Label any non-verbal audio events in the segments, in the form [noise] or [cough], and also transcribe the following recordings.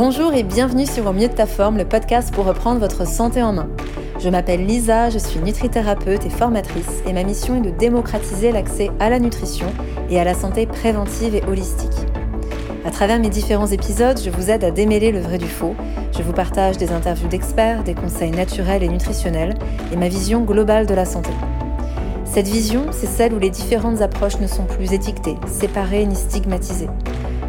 Bonjour et bienvenue sur Au mieux de ta forme, le podcast pour reprendre votre santé en main. Je m'appelle Lisa, je suis nutrithérapeute et formatrice et ma mission est de démocratiser l'accès à la nutrition et à la santé préventive et holistique. À travers mes différents épisodes, je vous aide à démêler le vrai du faux. Je vous partage des interviews d'experts, des conseils naturels et nutritionnels et ma vision globale de la santé. Cette vision, c'est celle où les différentes approches ne sont plus étiquetées, séparées ni stigmatisées.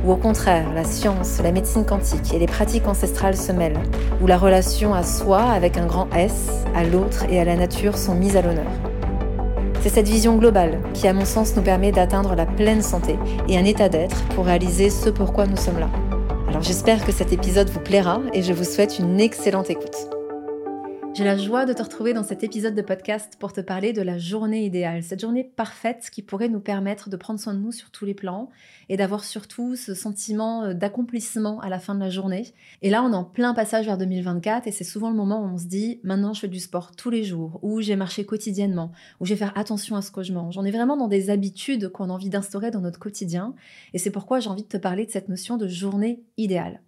Au contraire, la science, la médecine quantique et les pratiques ancestrales se mêlent. Où la relation à soi avec un grand S, à l'autre et à la nature sont mises à l'honneur. C'est cette vision globale qui, à mon sens, nous permet d'atteindre la pleine santé et un état d'être pour réaliser ce pourquoi nous sommes là. Alors j'espère que cet épisode vous plaira et je vous souhaite une excellente écoute. J'ai la joie de te retrouver dans cet épisode de podcast pour te parler de la journée idéale, cette journée parfaite qui pourrait nous permettre de prendre soin de nous sur tous les plans et d'avoir surtout ce sentiment euh, d'accomplissement à la fin de la journée. Et là, on est en plein passage vers 2024 et c'est souvent le moment où on se dit maintenant je fais du sport tous les jours, ou j'ai marché quotidiennement, ou je vais faire attention à ce que je mange. On est vraiment dans des habitudes qu'on a envie d'instaurer dans notre quotidien et c'est pourquoi j'ai envie de te parler de cette notion de journée idéale.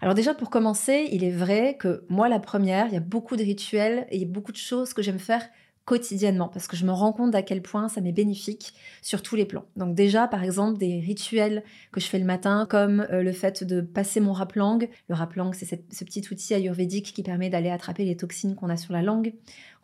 Alors déjà pour commencer, il est vrai que moi la première, il y a beaucoup de rituels et beaucoup de choses que j'aime faire quotidiennement parce que je me rends compte à quel point ça m'est bénéfique sur tous les plans. Donc déjà par exemple des rituels que je fais le matin comme euh, le fait de passer mon rap langue. Le rap langue c'est ce petit outil ayurvédique qui permet d'aller attraper les toxines qu'on a sur la langue.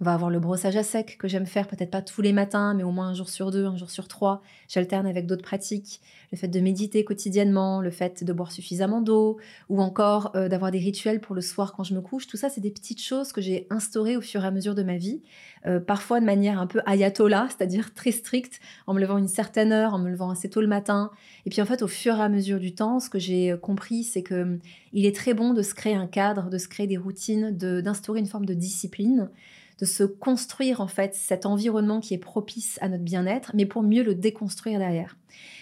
On va avoir le brossage à sec que j'aime faire peut-être pas tous les matins mais au moins un jour sur deux, un jour sur trois. J'alterne avec d'autres pratiques le fait de méditer quotidiennement, le fait de boire suffisamment d'eau, ou encore euh, d'avoir des rituels pour le soir quand je me couche. Tout ça, c'est des petites choses que j'ai instaurées au fur et à mesure de ma vie, euh, parfois de manière un peu ayatollah, c'est-à-dire très stricte, en me levant une certaine heure, en me levant assez tôt le matin. Et puis en fait, au fur et à mesure du temps, ce que j'ai euh, compris, c'est que hum, il est très bon de se créer un cadre, de se créer des routines, d'instaurer une forme de discipline de se construire en fait cet environnement qui est propice à notre bien-être, mais pour mieux le déconstruire derrière.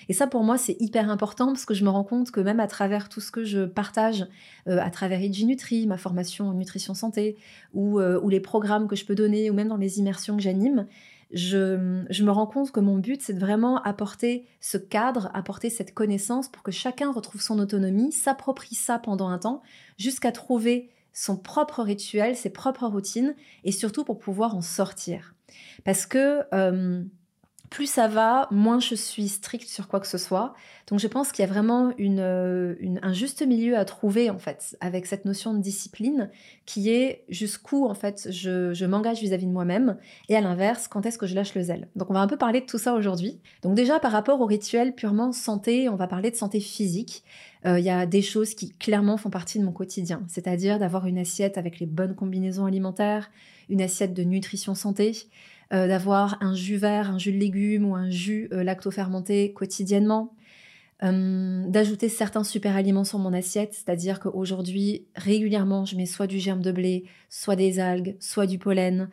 Et ça pour moi c'est hyper important parce que je me rends compte que même à travers tout ce que je partage, euh, à travers Nutri, ma formation en nutrition santé, ou, euh, ou les programmes que je peux donner, ou même dans les immersions que j'anime, je, je, me rends compte que mon but, c'est de vraiment apporter ce cadre, apporter cette connaissance pour que chacun retrouve son autonomie, s'approprie ça pendant un temps, jusqu'à trouver son propre rituel, ses propres routines, et surtout pour pouvoir en sortir. Parce que euh, plus ça va, moins je suis stricte sur quoi que ce soit. Donc je pense qu'il y a vraiment euh, un juste milieu à trouver en fait avec cette notion de discipline qui est jusqu'où en fait je, m'engage vis-à-vis de moi-même et à l'inverse quand est-ce que je lâche le zèle? Donc on va un peu parler de tout ça aujourd'hui. Donc déjà par rapport au rituel purement santé, on va parler de santé physique il euh, y a des choses qui clairement font partie de mon quotidien, c'est-à-dire d'avoir une assiette avec les bonnes combinaisons alimentaires, une assiette de nutrition santé, euh, d'avoir un jus vert, un jus de légumes ou un jus euh, lacto-fermenté quotidiennement, d'ajouter certains super aliments sur mon assiette, c'est-à-dire qu'aujourd'hui, régulièrement, je mets soit du germe de blé, soit des algues, soit du pollen,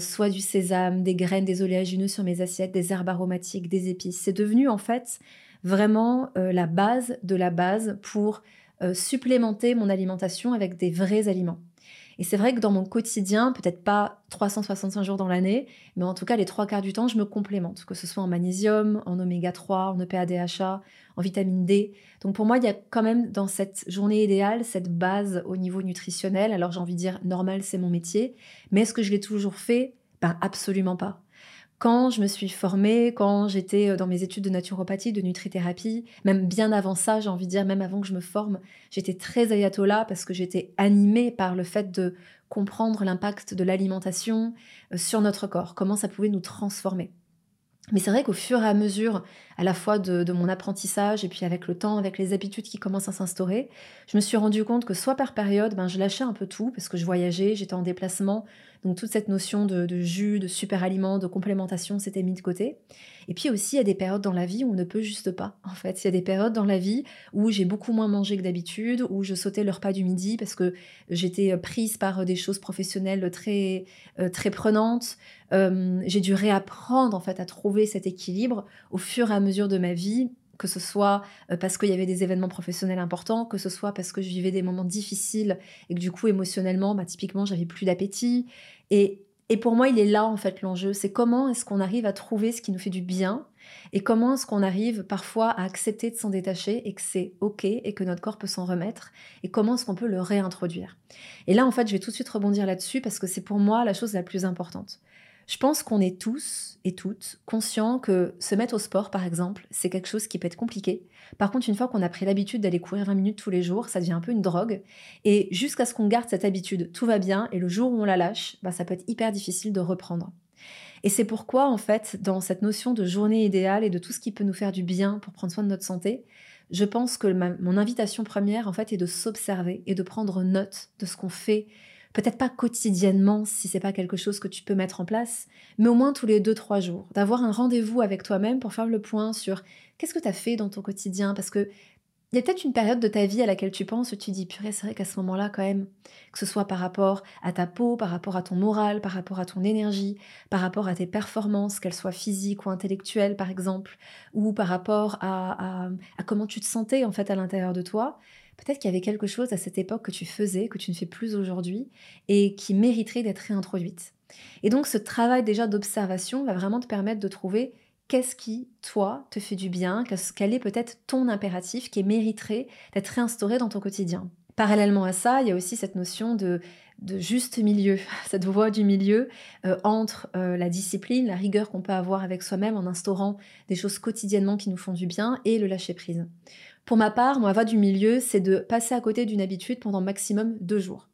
soit du sésame, des graines, des oléagineux sur mes assiettes, des herbes aromatiques, des épices. C'est devenu en fait vraiment euh, la base de la base pour euh, supplémenter mon alimentation avec des vrais aliments. Et c'est vrai que dans mon quotidien, peut-être pas 365 jours dans l'année, mais en tout cas les trois quarts du temps, je me complémente, que ce soit en magnésium, en oméga 3, en EPA-DHA, en vitamine D. Donc pour moi, il y a quand même dans cette journée idéale cette base au niveau nutritionnel. Alors j'ai envie de dire normal, c'est mon métier, mais est-ce que je l'ai toujours fait? Ben absolument pas quand je me suis formée, quand j'étais euh, dans mes études de naturopathie, de nutrithérapie, même bien avant ça, j'ai envie de dire, même avant que je me forme, j'étais très ayatollah parce que j'étais animée par le fait de comprendre l'impact de l'alimentation euh, sur notre corps, comment ça pouvait nous transformer. Mais c'est vrai qu'au fur et à mesure, à la fois de, mon apprentissage et puis avec le temps, avec les habitudes qui commencent à s'instaurer, je me suis rendu compte que soit par période, ben, je lâchais un peu tout parce que je voyageais, j'étais en déplacement, donc toute cette notion de, jus, de super aliments, de complémentation s'était mis de côté. Et puis aussi, il y a des périodes dans la vie où on ne peut juste pas. En fait, il y a des périodes dans la vie où j'ai beaucoup moins mangé que d'habitude, où je sautais le repas du midi parce que j'étais prise par des choses professionnelles très, euh, très prenantes. Euh, j'ai dû réapprendre en fait à trouver cet équilibre au fur et à mesure de ma vie que ce soit euh, parce qu'il y avait des événements professionnels importants, que ce soit parce que je vivais des moments difficiles et que du coup émotionnellement, bah, typiquement, j'avais plus d'appétit. Et, et pour moi, il est là en fait l'enjeu, c'est comment est-ce qu'on arrive à trouver ce qui nous fait du bien et comment est-ce qu'on arrive parfois à accepter de s'en détacher et que c'est ok et que notre corps peut s'en remettre et comment est-ce qu'on peut le réintroduire. Et là, en fait, je vais tout de suite rebondir là-dessus parce que c'est pour moi la chose la plus importante. Je pense qu'on est tous et toutes conscients que se mettre au sport, par exemple, c'est quelque chose qui peut être compliqué. Par contre, une fois qu'on a pris l'habitude d'aller courir 20 minutes tous les jours, ça devient un peu une drogue. Et jusqu'à ce qu'on garde cette habitude, tout va bien. Et le jour où on la lâche, bah, ça peut être hyper difficile de reprendre. Et c'est pourquoi, en fait, dans cette notion de journée idéale et de tout ce qui peut nous faire du bien pour prendre soin de notre santé, je pense que mon invitation première, en fait, est de s'observer et de prendre note de ce qu'on fait peut-être pas quotidiennement si c'est pas quelque chose que tu peux mettre en place, mais au moins tous les deux, trois jours, d'avoir un rendez-vous avec toi-même pour faire le point sur qu'est-ce que tu as fait dans ton quotidien, parce que il y a peut-être une période de ta vie à laquelle tu penses tu dis, purée, c'est vrai qu'à ce moment-là, quand même, que ce soit par rapport à ta peau, par rapport à ton moral, par rapport à ton énergie, par rapport à tes performances, qu'elles soient physiques ou intellectuelles, par exemple, ou par rapport à comment tu te sentais, en fait, à l'intérieur de toi, peut-être qu'il y avait quelque chose à cette époque que tu faisais, que tu ne fais plus aujourd'hui, et qui mériterait d'être réintroduite. Et donc, ce travail déjà d'observation va vraiment te permettre de trouver qu'est-ce qui, toi, te fait du bien, quel est peut-être ton impératif qui mériterait d'être réinstauré dans ton quotidien. Parallèlement à ça, il y a aussi cette notion de, juste milieu, [laughs] cette voie du milieu euh, entre euh, la discipline, la rigueur qu'on peut avoir avec soi-même en instaurant des choses quotidiennement qui nous font du bien et le lâcher prise. Pour ma part, ma voie du milieu, c'est de passer à côté d'une habitude pendant maximum deux jours.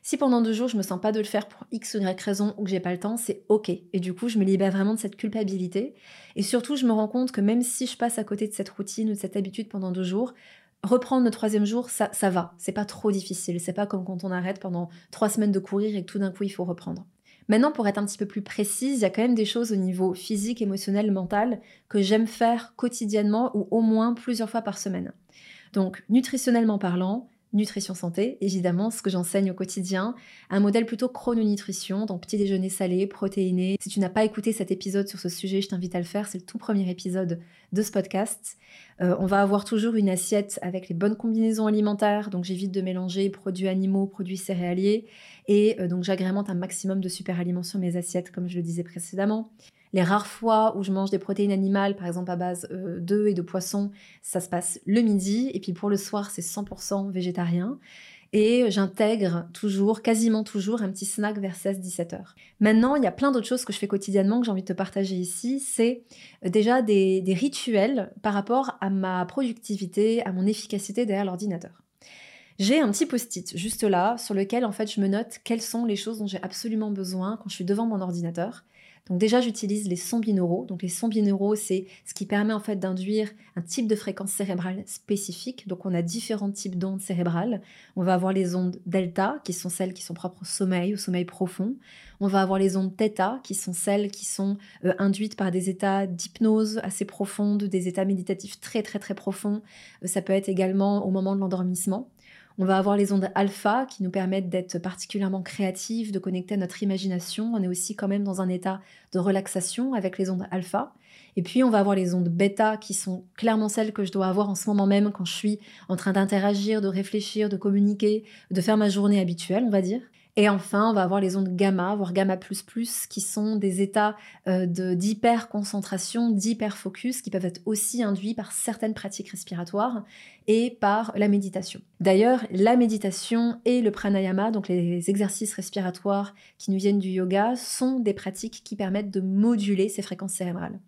Si pendant deux jours, je me sens pas de le faire pour X ou Y raison ou que j'ai pas le temps, c'est ok. Et du coup, je me libère vraiment de cette culpabilité. Et surtout, je me rends compte que même si je passe à côté de cette routine ou de cette habitude pendant deux jours, reprendre le troisième jour, ça, ça va. C'est pas trop difficile. C'est pas comme quand on arrête pendant trois semaines de courir et que tout d'un coup, il faut reprendre. Maintenant, pour être un petit peu plus précise, il y a quand même des choses au niveau physique, émotionnel, mental que j'aime faire quotidiennement ou au moins plusieurs fois par semaine. Donc, nutritionnellement parlant, nutrition santé, évidemment, ce que j'enseigne au quotidien, un modèle plutôt chrononutrition, donc petit déjeuner salé, protéiné. Si tu n'as pas écouté cet épisode sur ce sujet, je t'invite à le faire, c'est le tout premier épisode de ce podcast. Euh, on va avoir toujours une assiette avec les bonnes combinaisons alimentaires, donc j'évite de mélanger produits animaux, produits céréaliers, et euh, donc j'agrémente un maximum de super aliments sur mes assiettes, comme je le disais précédemment. Les rares fois où je mange des protéines animales, par exemple à base euh, d'œufs et de poissons, ça se passe le midi. Et puis pour le soir, c'est 100% végétarien. Et j'intègre toujours, quasiment toujours, un petit snack vers 16-17 heures. Maintenant, il y a plein d'autres choses que je fais quotidiennement que j'ai envie de te partager ici. C'est euh, déjà des, des rituels par rapport à ma productivité, à mon efficacité derrière l'ordinateur. J'ai un petit post-it juste là sur lequel en fait je me note quelles sont les choses dont j'ai absolument besoin quand je suis devant mon ordinateur. Déjà, j'utilise les sons binauraux. Donc les sons binauraux, c'est ce qui permet en fait d'induire un type de fréquence cérébrale spécifique. Donc on a différents types d'ondes cérébrales. On va avoir les ondes delta, qui sont celles qui sont propres au sommeil, au sommeil profond. On va avoir les ondes theta, qui sont celles qui sont euh, induites par des états d'hypnose assez profondes, des états méditatifs très très très profonds. Euh, ça peut être également au moment de l'endormissement. On va avoir les ondes alpha qui nous permettent d'être particulièrement créatifs, de connecter à notre imagination. On est aussi quand même dans un état de relaxation avec les ondes alpha. Et puis on va avoir les ondes bêta qui sont clairement celles que je dois avoir en ce moment même quand je suis en train d'interagir, de réfléchir, de communiquer, de faire ma journée habituelle, on va dire. Et enfin, on va avoir les ondes gamma, voire gamma++, qui sont des états euh, d'hyper-concentration, d'hyper-focus, qui peuvent être aussi induits par certaines pratiques respiratoires et par la méditation. D'ailleurs, la méditation et le pranayama, donc les exercices respiratoires qui nous viennent du yoga, sont des pratiques qui permettent de moduler ces fréquences cérébrales.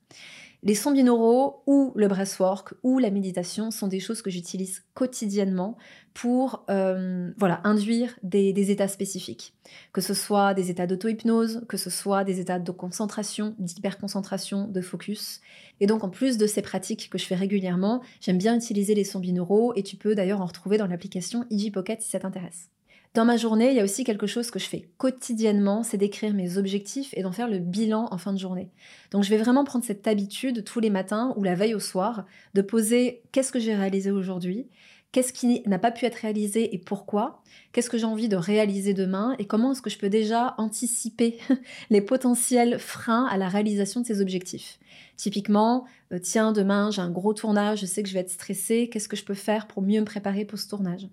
Les sons binauraux ou le breathwork ou la méditation sont des choses que j'utilise quotidiennement pour euh, induire des, états spécifiques, que ce soit des états d'auto-hypnose, que ce soit des états de concentration, d'hyperconcentration, de focus. Et donc en plus de ces pratiques que je fais régulièrement, j'aime bien utiliser les sons binauraux et tu peux d'ailleurs en retrouver dans l'application EG Pocket si ça t'intéresse. Dans ma journée, il y a aussi quelque chose que je fais quotidiennement, c'est d'écrire mes objectifs et d'en faire le bilan en fin de journée. Donc je vais vraiment prendre cette habitude tous les matins ou la veille au soir de poser qu'est-ce que j'ai réalisé aujourd'hui, qu'est-ce qui n'a pas pu être réalisé et pourquoi, qu'est-ce que j'ai envie de réaliser demain et comment est-ce que je peux déjà anticiper [laughs] les potentiels freins à la réalisation de ces objectifs. Typiquement, euh, tiens, demain j'ai un gros tournage, je sais que je vais être stressée, qu'est-ce que je peux faire pour mieux me préparer pour ce tournage?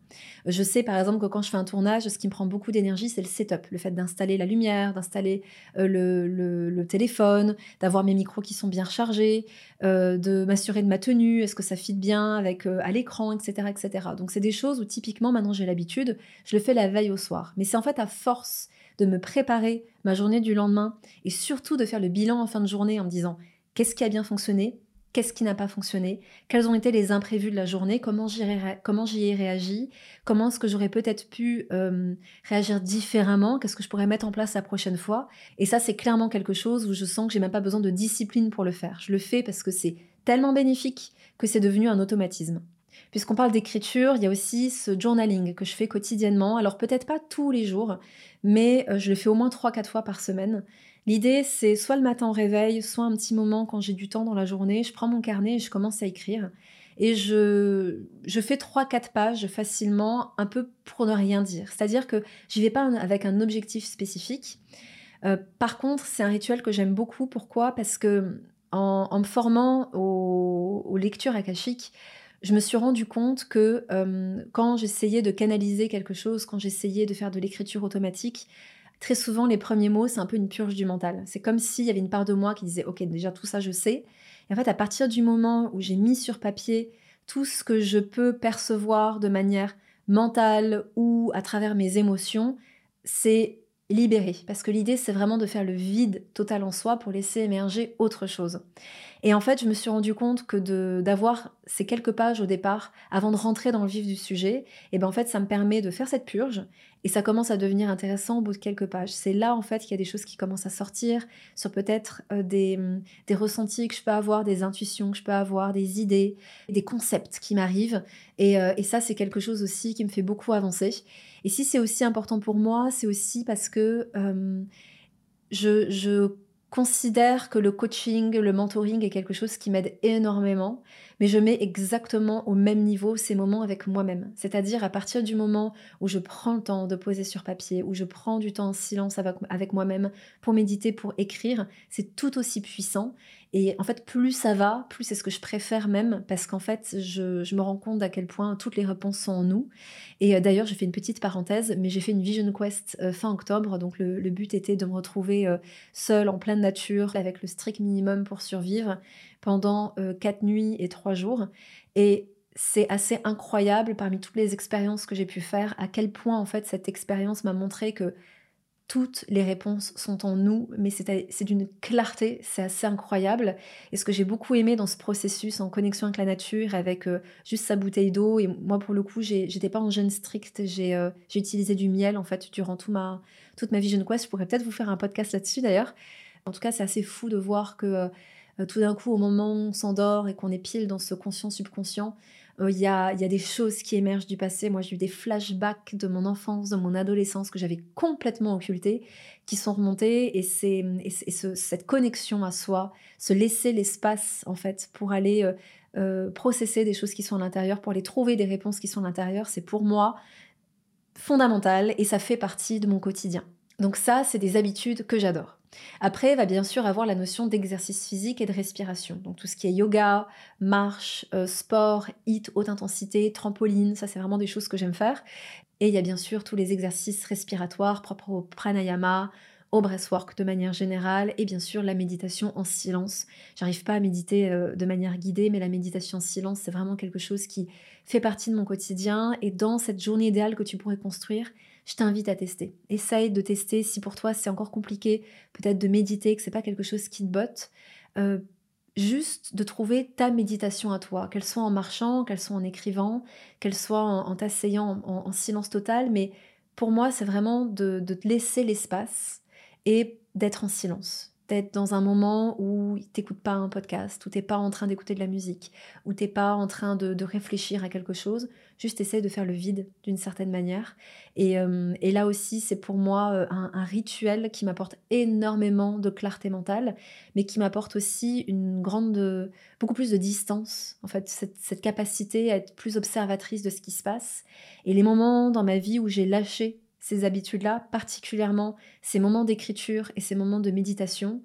Euh, Je sais par exemple que quand je fais un tournage, ce qui me prend beaucoup d'énergie, c'est le setup, le fait d'installer la lumière, d'installer euh, le, téléphone, d'avoir mes micros qui sont bien rechargés, de m'assurer de ma tenue, est-ce que ça fit bien avec à l'écran, etc., etc. Donc c'est des choses où typiquement maintenant j'ai l'habitude, je le fais la veille au soir. Mais c'est en fait à force de me préparer ma journée du lendemain et surtout de faire le bilan en fin de journée en me disant qu'est-ce qui a bien fonctionné, qu'est-ce qui n'a pas fonctionné, quels ont été les imprévus de la journée, comment j'y ai réagi, comment est-ce que j'aurais peut-être pu euh, réagir différemment, qu'est-ce que je pourrais mettre en place la prochaine fois. Et ça, c'est clairement quelque chose où je sens que j'ai même pas besoin de discipline pour le faire. Je le fais parce que c'est tellement bénéfique que c'est devenu un automatisme. Puisqu'on parle d'écriture, il y a aussi ce journaling que je fais quotidiennement. Alors peut-être pas tous les jours, mais euh, je le fais au moins 3-4 fois par semaine. L'idée, c'est soit le matin au réveil, soit un petit moment quand j'ai du temps dans la journée, je prends mon carnet et je commence à écrire. Et je, je fais 3-4 pages facilement, un peu pour ne rien dire. C'est-à-dire que j'y vais pas avec un objectif spécifique. Euh, par contre, c'est un rituel que j'aime beaucoup. Pourquoi? Parce que en, me formant aux, aux lectures akashiques, je me suis rendu compte que euh, quand j'essayais de canaliser quelque chose, quand j'essayais de faire de l'écriture automatique, très souvent les premiers mots, c'est un peu une purge du mental. C'est comme s'il y avait une part de moi qui disait Ok, déjà tout ça je sais. Et en fait, à partir du moment où j'ai mis sur papier tout ce que je peux percevoir de manière mentale ou à travers mes émotions, c'est libéré. Parce que l'idée, c'est vraiment de faire le vide total en soi pour laisser émerger autre chose. Et en fait, je me suis rendu compte que d'avoir ces quelques pages au départ, avant de rentrer dans le vif du sujet, et eh ben en fait, ça me permet de faire cette purge et ça commence à devenir intéressant au bout de quelques pages. C'est là en fait qu'il y a des choses qui commencent à sortir sur peut-être euh, des, des ressentis que je peux avoir, des intuitions que je peux avoir, des idées, des concepts qui m'arrivent. Et, euh, et ça, c'est quelque chose aussi qui me fait beaucoup avancer. Et si c'est aussi important pour moi, c'est aussi parce que euh, je considère que le coaching, le mentoring est quelque chose qui m'aide énormément, mais je mets exactement au même niveau ces moments avec moi-même. C'est-à-dire à partir du moment où je prends le temps de poser sur papier, où je prends du temps en silence avec, moi-même pour méditer, pour écrire, c'est tout aussi puissant. Et en fait, plus ça va, plus c'est ce que je préfère même, parce qu'en fait, je, me rends compte à quel point toutes les réponses sont en nous. Et euh, d'ailleurs, j'ai fait une petite parenthèse, mais j'ai fait une Vision Quest euh, fin octobre, donc le, but était de me retrouver euh, seule en pleine nature, avec le strict minimum pour survivre, pendant quatre nuits et jours. Et c'est assez incroyable parmi toutes les expériences que j'ai pu faire, à quel point en fait cette expérience m'a montré que toutes les réponses sont en nous, mais c'est d'une clarté, c'est assez incroyable. Et ce que j'ai beaucoup aimé dans ce processus en connexion avec la nature, avec euh, juste sa bouteille d'eau, et moi pour le coup, j'étais pas en jeûne strict, euh, j'ai utilisé du miel en fait durant tout ma, toute ma vie jeune quest. Je pourrais peut-être vous faire un podcast là-dessus d'ailleurs. En tout cas, c'est assez fou de voir que euh, tout d'un coup, au moment où on s'endort et qu'on est pile dans ce conscient subconscient, euh, il y, a, y, a, des choses qui émergent du passé. Moi, j'ai eu des flashbacks de mon enfance, de mon adolescence que j'avais complètement occultées, qui sont remontées. Et, c'est, et, cette connexion à soi, se laisser l'espace, en fait, pour aller euh, euh, processer des choses qui sont à l'intérieur, pour aller trouver des réponses qui sont à l'intérieur, c'est pour moi fondamental et ça fait partie de mon quotidien. Donc ça, c'est des habitudes que j'adore. Après, va bien sûr avoir la notion d'exercice physique et de respiration. Donc tout ce qui est yoga, marche, euh, sport, hit, haute intensité, trampoline, ça c'est vraiment des choses que j'aime faire. Et il y a bien sûr tous les exercices respiratoires propres au pranayama, au breathwork de manière générale et bien sûr la méditation en silence. J'arrive pas à méditer euh, de manière guidée, mais la méditation en silence, c'est vraiment quelque chose qui fait partie de mon quotidien et dans cette journée idéale que tu pourrais construire, je t'invite à tester. Essaye de tester si pour toi c'est encore compliqué, peut-être de méditer, que c'est pas quelque chose qui te botte. Euh, juste de trouver ta méditation à toi, qu'elle soit en marchant, qu'elle soit en écrivant, qu'elle soit en, t'asseyant en, silence total, mais pour moi c'est vraiment de te laisser l'espace et d'être en silence dans un moment où t'écoutes pas un podcast, où t'es pas en train d'écouter de la musique, où t'es pas en train de, réfléchir à quelque chose, juste essaie de faire le vide d'une certaine manière. Et, euh, là aussi, c'est pour moi euh, un, rituel qui m'apporte énormément de clarté mentale, mais qui m'apporte aussi une grande, beaucoup plus de distance, en fait, cette capacité à être plus observatrice de ce qui se passe. Et les moments dans ma vie où j'ai lâché ces habitudes-là, particulièrement ces moments d'écriture et ces moments de méditation,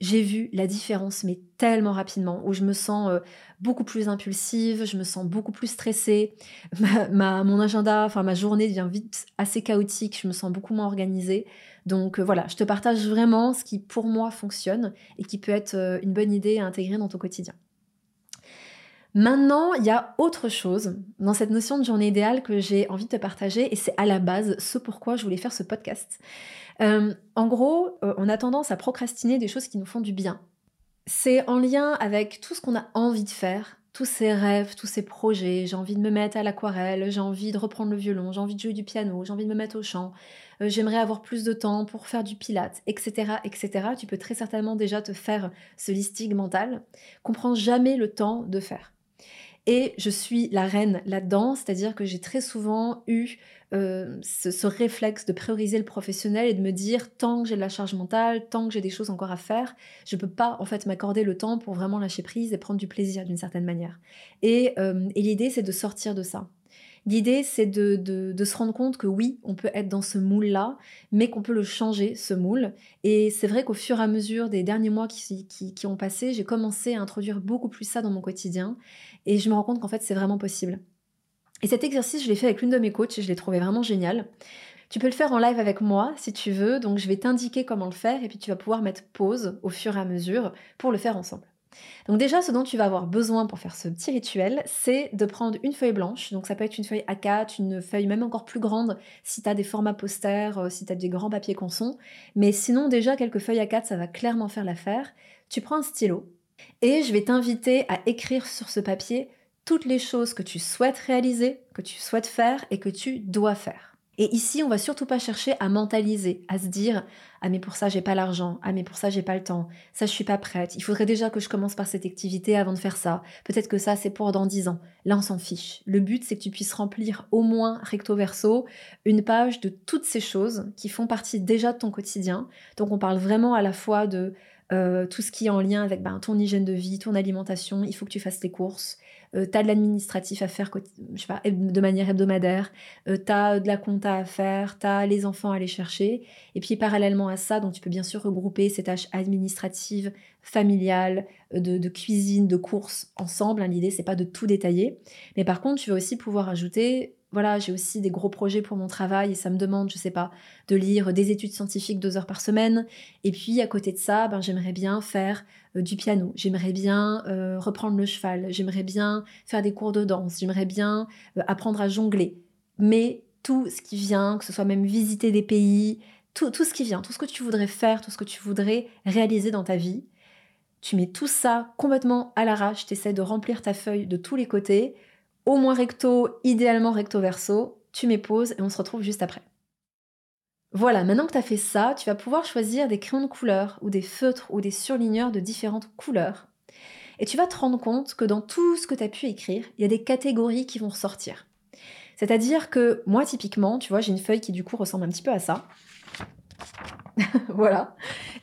j'ai vu la différence, mais tellement rapidement, où je me sens euh, beaucoup plus impulsive, je me sens beaucoup plus stressée, [laughs] ma, mon agenda, enfin ma journée devient vite assez chaotique, je me sens beaucoup moins organisée. Donc euh, voilà, je te partage vraiment ce qui pour moi fonctionne et qui peut être euh, une bonne idée à intégrer dans ton quotidien. Maintenant, il y a autre chose dans cette notion de journée idéale que j'ai envie de te partager et c'est à la base ce pourquoi je voulais faire ce podcast. Euh, en gros, euh, on a tendance à procrastiner des choses qui nous font du bien. C'est en lien avec tout ce qu'on a envie de faire, tous ces rêves, tous ces projets. J'ai envie de me mettre à l'aquarelle, j'ai envie de reprendre le violon, j'ai envie de jouer du piano, j'ai envie de me mettre au chant, euh, j'aimerais avoir plus de temps pour faire du pilate, etc., etc. Tu peux très certainement déjà te faire ce listing mental qu'on prend jamais le temps de faire. Et je suis la reine là-dedans, c'est-à-dire que j'ai très souvent eu euh, ce, réflexe de prioriser le professionnel et de me dire tant que j'ai de la charge mentale, tant que j'ai des choses encore à faire, je peux pas en fait m'accorder le temps pour vraiment lâcher prise et prendre du plaisir d'une certaine manière. Et, euh, l'idée c'est de sortir de ça. L'idée, c'est de, se rendre compte que oui, on peut être dans ce moule-là, mais qu'on peut le changer, ce moule. Et c'est vrai qu'au fur et à mesure des derniers mois qui, ont passé, j'ai commencé à introduire beaucoup plus ça dans mon quotidien. Et je me rends compte qu'en fait, c'est vraiment possible. Et cet exercice, je l'ai fait avec l'une de mes coachs et je l'ai trouvé vraiment génial. Tu peux le faire en live avec moi si tu veux, donc je vais t'indiquer comment le faire et puis tu vas pouvoir mettre pause au fur et à mesure pour le faire ensemble. Donc déjà, ce dont tu vas avoir besoin pour faire ce petit rituel, c'est de prendre une feuille blanche. Donc ça peut être une feuille A4, une feuille même encore plus grande si tu as des formats posters, euh, si tu as des grands papiers conçons. Mais sinon, déjà, quelques feuilles A4, ça va clairement faire l'affaire. Tu prends un stylo et je vais t'inviter à écrire sur ce papier toutes les choses que tu souhaites réaliser, que tu souhaites faire et que tu dois faire. Et ici, on va surtout pas chercher à mentaliser, à se dire ah mais pour ça j'ai pas l'argent, ah mais pour ça j'ai pas le temps, ça je suis pas prête, il faudrait déjà que je commence par cette activité avant de faire ça. Peut-être que ça c'est pour dans dix ans. Là on s'en fiche. Le but c'est que tu puisses remplir au moins recto verso une page de toutes ces choses qui font partie déjà de ton quotidien. Donc on parle vraiment à la fois de euh, tout ce qui est en lien avec ben, ton hygiène de vie, ton alimentation, il faut que tu fasses tes courses, euh, tu as de l'administratif à faire de manière hebdomadaire, euh, tu as de la compta à faire, tu as les enfants à aller chercher, et puis parallèlement à ça, donc tu peux bien sûr regrouper ces tâches administratives, familiales, de, cuisine, de courses ensemble, hein, l'idée c'est pas de tout détailler, mais par contre tu vas aussi pouvoir ajouter voilà, j'ai aussi des gros projets pour mon travail et ça me demande, je sais pas, de lire des études scientifiques deux heures par semaine. Et puis à côté de ça, ben, j'aimerais bien faire euh, du piano, j'aimerais bien euh, reprendre le cheval, j'aimerais bien faire des cours de danse, j'aimerais bien euh, apprendre à jongler. Mais tout ce qui vient, que ce soit même visiter des pays, tout, tout ce qui vient, tout ce que tu voudrais faire, tout ce que tu voudrais réaliser dans ta vie, tu mets tout ça complètement à l'arrache, tu essaies de remplir ta feuille de tous les côtés au moins recto, idéalement recto verso, tu pause et on se retrouve juste après. Voilà, maintenant que tu as fait ça, tu vas pouvoir choisir des crayons de couleur ou des feutres ou des surligneurs de différentes couleurs. Et tu vas te rendre compte que dans tout ce que tu as pu écrire, il y a des catégories qui vont ressortir. C'est-à-dire que moi, typiquement, tu vois, j'ai une feuille qui du coup ressemble un petit peu à ça. [laughs] voilà.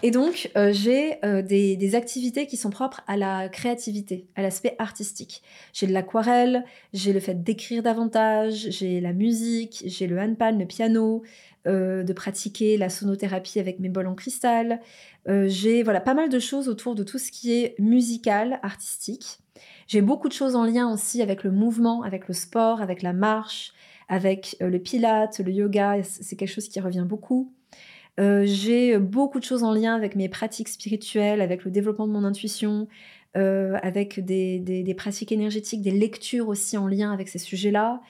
Et donc, euh, j'ai euh, des, activités qui sont propres à la créativité, à l'aspect artistique. J'ai de l'aquarelle, j'ai le fait d'écrire davantage, j'ai la musique, j'ai le handpan, le piano, euh, de pratiquer la sonothérapie avec mes bols en cristal. j'ai voilà pas mal de choses autour de tout ce qui est musical, artistique. J'ai beaucoup de choses en lien aussi avec le mouvement, avec le sport, avec la marche, avec le pilate, le yoga. C'est quelque chose qui revient beaucoup. Euh, j'ai beaucoup de choses en lien avec mes pratiques spirituelles, avec le développement de mon intuition, euh, avec des, pratiques énergétiques, des lectures aussi en lien avec ces sujets-là.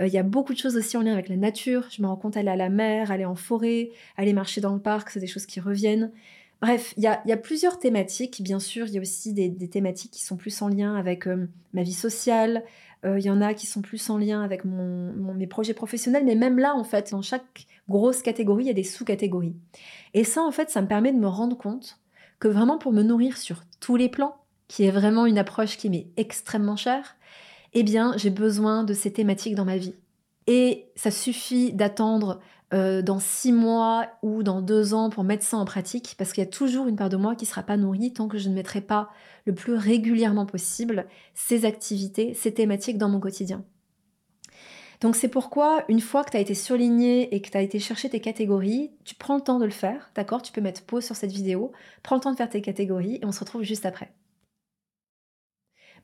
Euh, il y a beaucoup de choses aussi en lien avec la nature. Je me rends compte aller à la mer, aller en forêt, aller marcher dans le parc, c'est des choses qui reviennent. Bref, il y a, plusieurs thématiques. Bien sûr, il y a aussi des, thématiques qui sont plus en lien avec ma vie sociale. Il y en a qui sont plus en lien avec mes projets professionnels. Mais même là, en fait, dans chaque grosse catégorie, il y a des sous-catégories. Et ça, en fait, ça me permet de me rendre compte que vraiment pour me nourrir sur tous les plans, qui est vraiment une approche qui m'est extrêmement chère, eh bien, j'ai besoin de ces thématiques dans ma vie. Et ça suffit d'attendre euh, dans six mois ou dans deux ans pour mettre ça en pratique, parce qu'il y a toujours une part de moi qui ne sera pas nourrie tant que je ne mettrai pas le plus régulièrement possible ces activités, ces thématiques dans mon quotidien. Donc c'est pourquoi, une fois que tu as été surligné et que tu as été chercher tes catégories, tu prends le temps de le faire, d'accord? Tu peux mettre pause sur cette vidéo, prends le temps de faire tes catégories et on se retrouve juste après.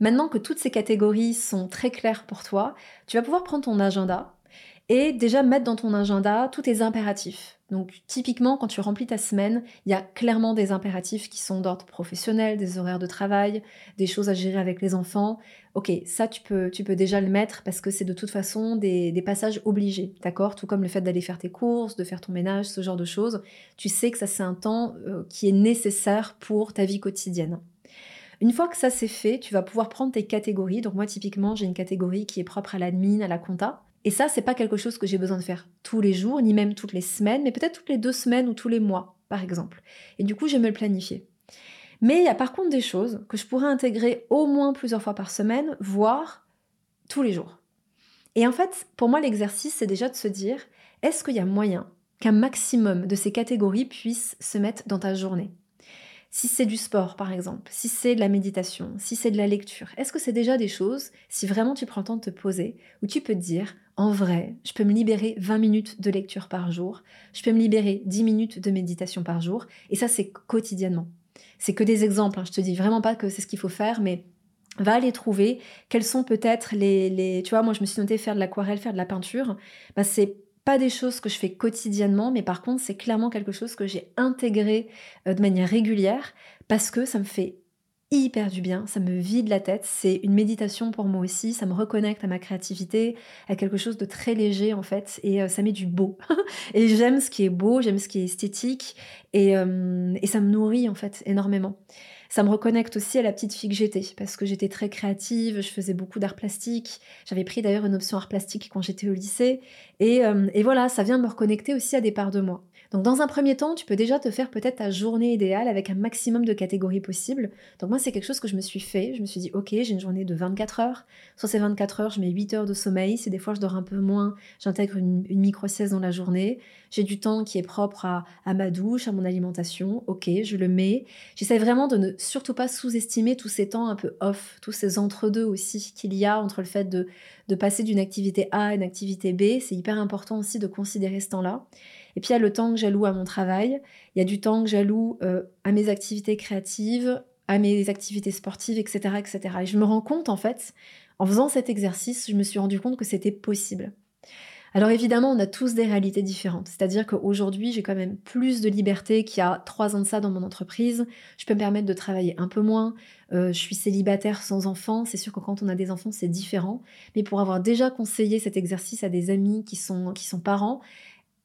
Maintenant que toutes ces catégories sont très claires pour toi, tu vas pouvoir prendre ton agenda et déjà mettre dans ton agenda tous tes impératifs. Donc typiquement, quand tu remplis ta semaine, il y a clairement des impératifs qui sont d'ordre professionnel, des horaires de travail, des choses à gérer avec les enfants. Ok, ça tu peux, tu peux déjà le mettre parce que c'est de toute façon des, passages obligés, d'accord? Tout comme le fait d'aller faire tes courses, de faire ton ménage, ce genre de choses. Tu sais que ça c'est un temps euh, qui est nécessaire pour ta vie quotidienne. Une fois que ça c'est fait, tu vas pouvoir prendre tes catégories. Donc moi typiquement, j'ai une catégorie qui est propre à l'admin, à la compta. Et ça, c'est pas quelque chose que j'ai besoin de faire tous les jours, ni même toutes les semaines, mais peut-être toutes les deux semaines ou tous les mois, par exemple. Et du coup, je me le planifier. Mais il y a par contre des choses que je pourrais intégrer au moins plusieurs fois par semaine, voire tous les jours. Et en fait, pour moi, l'exercice, c'est déjà de se dire, est-ce qu'il y a moyen qu'un maximum de ces catégories puissent se mettre dans ta journée? Si c'est du sport, par exemple, si c'est de la méditation, si c'est de la lecture, est-ce que c'est déjà des choses, si vraiment tu prends le temps de te poser, où tu peux te dire, en vrai, je peux me libérer 20 minutes de lecture par jour, je peux me libérer 10 minutes de méditation par jour, et ça c'est quotidiennement. C'est que des exemples, hein. je te dis vraiment pas que c'est ce qu'il faut faire, mais va aller trouver quels sont peut-être les, Tu vois, moi je me suis noté faire de l'aquarelle, faire de la peinture, bah, c'est pas des choses que je fais quotidiennement, mais par contre, c'est clairement quelque chose que j'ai intégré euh, de manière régulière parce que ça me fait hyper du bien, ça me vide la tête, c'est une méditation pour moi aussi, ça me reconnecte à ma créativité, à quelque chose de très léger en fait, et euh, ça met du beau. [laughs] et j'aime ce qui est beau, j'aime ce qui est esthétique, et, euh, et ça me nourrit en fait énormément. Ça me reconnecte aussi à la petite fille que j'étais, parce que j'étais très créative, je faisais beaucoup d'art plastique. J'avais pris d'ailleurs une option art plastique quand j'étais au lycée. Et, euh, et voilà, ça vient me reconnecter aussi à des parts de moi. Donc dans un premier temps, tu peux déjà te faire peut-être ta journée idéale avec un maximum de catégories possibles. Donc moi, c'est quelque chose que je me suis fait. Je me suis dit, ok, j'ai une journée de 24 heures. Sur ces 24 heures, je mets 8 heures de sommeil. Si des fois je dors un peu moins, j'intègre une, micro-sieste dans la journée. J'ai du temps qui est propre à, à, ma douche, à mon alimentation. Ok, je le mets. J'essaie vraiment de ne surtout pas sous-estimer tous ces temps un peu off, tous ces entre-deux aussi qu'il y a entre le fait de, de passer d'une activité A à une activité B. C'est hyper important aussi de considérer ce temps-là. Et puis il y a le temps que j'alloue à mon travail, il y a du temps que j'alloue euh, à mes activités créatives, à mes activités sportives, etc., etc. Et je me rends compte, en fait, en faisant cet exercice, je me suis rendu compte que c'était possible. Alors évidemment, on a tous des réalités différentes. C'est-à-dire qu'aujourd'hui, j'ai quand même plus de liberté qu'il y a trois ans de ça dans mon entreprise. Je peux me permettre de travailler un peu moins. Euh, je suis célibataire sans enfants. C'est sûr que quand on a des enfants, c'est différent. Mais pour avoir déjà conseillé cet exercice à des amis qui sont, qui sont parents,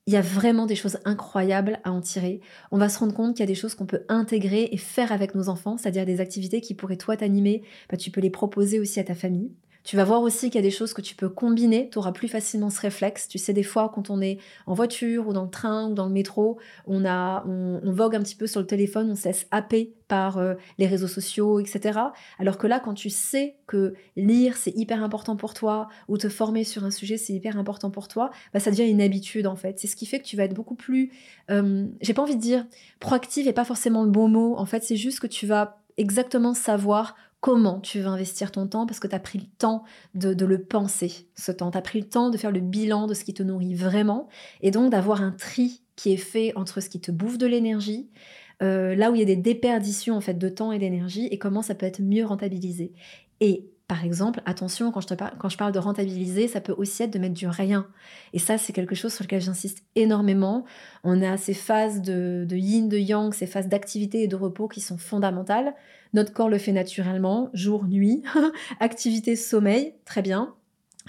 il y a vraiment des choses incroyables à en tirer. On va se rendre compte qu'il y a des choses qu'on peut intégrer et faire avec nos enfants, c'est-à-dire des activités qui pourraient toi t'animer, bah, tu peux les proposer aussi à ta famille. Tu vas voir aussi qu'il y a des choses que tu peux combiner, tu auras plus facilement ce réflexe. Tu sais, des fois, quand on est en voiture ou dans le train ou dans le métro, on, a, on, vogue un petit peu sur le téléphone, on se laisse happer par euh, les réseaux sociaux, etc. Alors que là, quand tu sais que lire, c'est hyper important pour toi, ou te former sur un sujet, c'est hyper important pour toi, bah, ça devient une habitude en fait. C'est ce qui fait que tu vas être beaucoup plus, euh, j'ai pas envie de dire proactive et pas forcément le bon mot. En fait, c'est juste que tu vas exactement savoir comment tu veux investir ton temps parce que tu as pris le temps de, le penser, ce temps. Tu as pris le temps de faire le bilan de ce qui te nourrit vraiment et donc d'avoir un tri qui est fait entre ce qui te bouffe de l'énergie, euh, là où il y a des déperditions en fait de temps et d'énergie et comment ça peut être mieux rentabilisé. Et par exemple, attention, quand je, quand je parle de rentabiliser, ça peut aussi être de mettre du rien. Et ça, c'est quelque chose sur lequel j'insiste énormément. On a ces phases de, de yin, de yang, ces phases d'activité et de repos qui sont fondamentales. Notre corps le fait naturellement, jour, nuit, [laughs] activité, sommeil, très bien.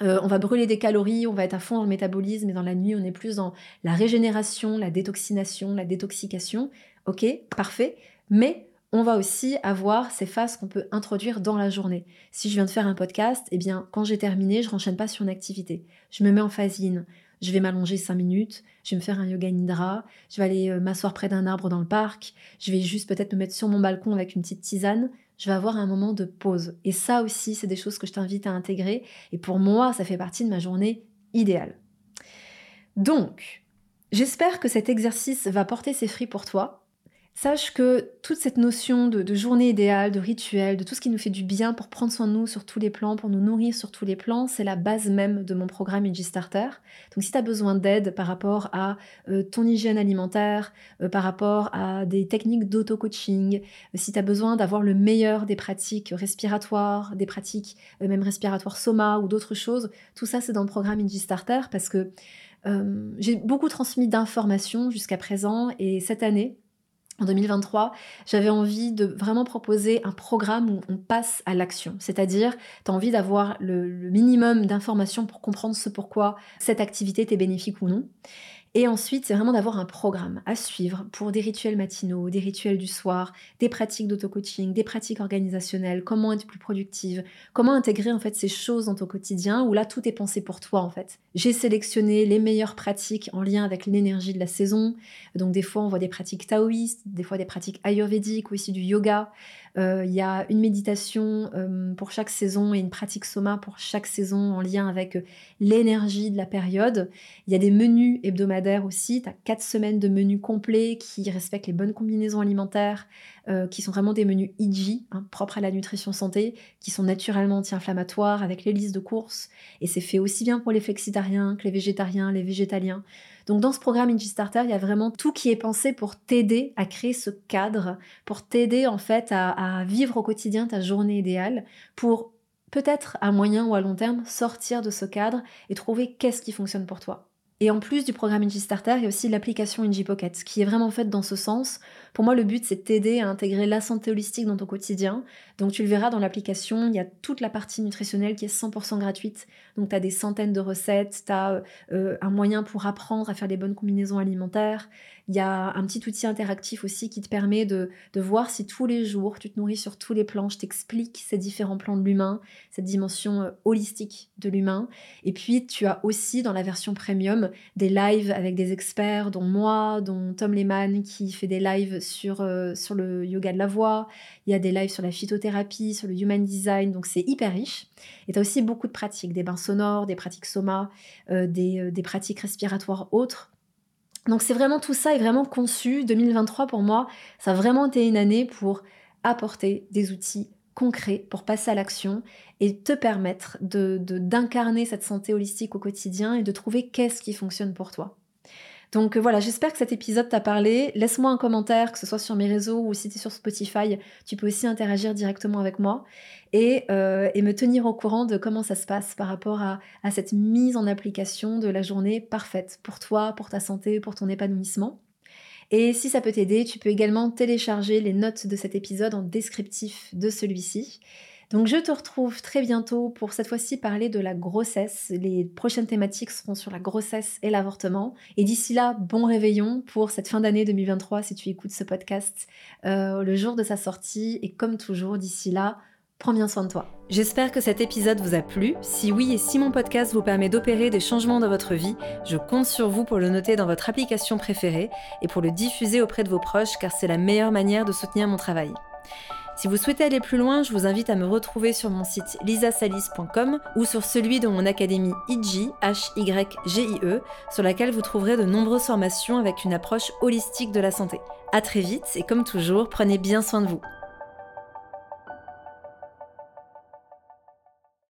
Euh, on va brûler des calories, on va être à fond dans le métabolisme, et dans la nuit, on est plus dans la régénération, la détoxination, la détoxication. Ok, parfait. Mais on va aussi avoir ces phases qu'on peut introduire dans la journée. Si je viens de faire un podcast, eh bien, quand j'ai terminé, je renchaîne pas sur une activité. Je me mets en phase yin. Je vais m'allonger 5 minutes, je vais me faire un yoga nidra, je vais aller euh, m'asseoir près d'un arbre dans le parc, je vais juste peut-être me mettre sur mon balcon avec une petite tisane. Je vais avoir un moment de pause. Et ça aussi, c'est des choses que je t'invite à intégrer. Et pour moi, ça fait partie de ma journée idéale. Donc, j'espère que cet exercice va porter ses fruits pour toi. Sache que toute cette notion de, journée idéale, de rituel, de tout ce qui nous fait du bien pour prendre soin de nous sur tous les plans, pour nous nourrir sur tous les plans, c'est la base même de mon programme IG Starter. Donc si tu as besoin d'aide par rapport à euh, ton hygiène alimentaire, euh, par rapport à des techniques d'auto-coaching, euh, si tu as besoin d'avoir le meilleur des pratiques respiratoires, des pratiques même respiratoires soma ou d'autres choses, tout ça c'est dans le programme IG Starter parce que j'ai beaucoup transmis d'informations jusqu'à présent et cette année, en 2023, j'avais envie de vraiment proposer un programme où on passe à l'action. C'est-à-dire, tu as envie d'avoir le, minimum d'informations pour comprendre ce pourquoi cette activité t'est bénéfique ou non. Et ensuite, c'est vraiment d'avoir un programme à suivre pour des rituels matinaux, des rituels du soir, des pratiques d'auto-coaching, des pratiques organisationnelles, comment être plus productive, comment intégrer en fait ces choses dans ton quotidien où là tout est pensé pour toi en fait. J'ai sélectionné les meilleures pratiques en lien avec l'énergie de la saison. Donc des fois on voit des pratiques taoïstes, des fois des pratiques ayurvédiques ou aussi du yoga. Euh, il y a une méditation euh, pour chaque saison et une pratique soma pour chaque saison en lien avec euh, l'énergie de la période. Il y a des menus hebdomadaires aussi. Tu as quatre semaines de menus complets qui respectent les bonnes combinaisons alimentaires, qui sont vraiment des menus IG, hein, propres à la nutrition santé, qui sont naturellement anti-inflammatoires avec les listes de courses. Et c'est fait aussi bien pour les flexitariens que les végétariens, les végétaliens. Donc dans ce programme Starter, il y a vraiment tout qui est pensé pour t'aider à créer ce cadre, pour t'aider en fait à, vivre au quotidien ta journée idéale, pour peut-être à moyen ou à long terme sortir de ce cadre et trouver qu'est-ce qui fonctionne pour toi. Et en plus du programme IG Starter, il y a aussi l'application IG Pocket, qui est vraiment faite dans ce sens. Pour moi, le but, c'est de t'aider à intégrer la santé holistique dans ton quotidien. Donc, tu le verras dans l'application, il y a toute la partie nutritionnelle qui est 100% gratuite. Donc, tu as des centaines de recettes, tu as euh, un moyen pour apprendre à faire des bonnes combinaisons alimentaires. Il y a un petit outil interactif aussi qui te permet de, voir si tous les jours tu te nourris sur tous les plans. Je t'explique ces différents plans de l'humain, cette dimension euh, holistique de l'humain. Et puis tu as aussi dans la version premium des lives avec des experts, dont moi, dont Tom Lehman qui fait des lives sur, euh, sur le yoga de la voix. Il y a des lives sur la phytothérapie, sur le human design. Donc c'est hyper riche. Et tu as aussi beaucoup de pratiques, des bains sonores, des pratiques soma, euh, des, des pratiques respiratoires autres donc c'est vraiment tout ça est vraiment conçu. 2023 pour moi, ça a vraiment été une année pour apporter des outils concrets pour passer à l'action et te permettre de d'incarner cette santé holistique au quotidien et de trouver qu'est-ce qui fonctionne pour toi. Donc euh, voilà, j'espère que cet épisode t'a parlé. Laisse-moi un commentaire, que ce soit sur mes réseaux ou si tu es sur Spotify, tu peux aussi interagir directement avec moi et, euh, me tenir au courant de comment ça se passe par rapport à, à cette mise en application de la journée parfaite pour toi, pour ta santé, pour ton épanouissement. Et si ça peut t'aider, tu peux également télécharger les notes de cet épisode en descriptif de celui-ci. Donc je te retrouve très bientôt pour cette fois-ci parler de la grossesse. Les prochaines thématiques seront sur la grossesse et l'avortement. Et d'ici là, bon réveillon pour cette fin d'année 2023 si tu écoutes ce podcast euh, le jour de sa sortie. Et comme toujours, d'ici là, prends bien soin de toi. J'espère que cet épisode vous a plu. Si oui et si mon podcast vous permet d'opérer des changements dans votre vie, je compte sur vous pour le noter dans votre application préférée et pour le diffuser auprès de vos proches car c'est la meilleure manière de soutenir mon travail. Si vous souhaitez aller plus loin, je vous invite à me retrouver sur mon site lisasalis.com ou sur celui de mon académie IG, H-Y-G-I-E, sur laquelle vous trouverez de nombreuses formations avec une approche holistique de la santé. A très vite et comme toujours, prenez bien soin de vous.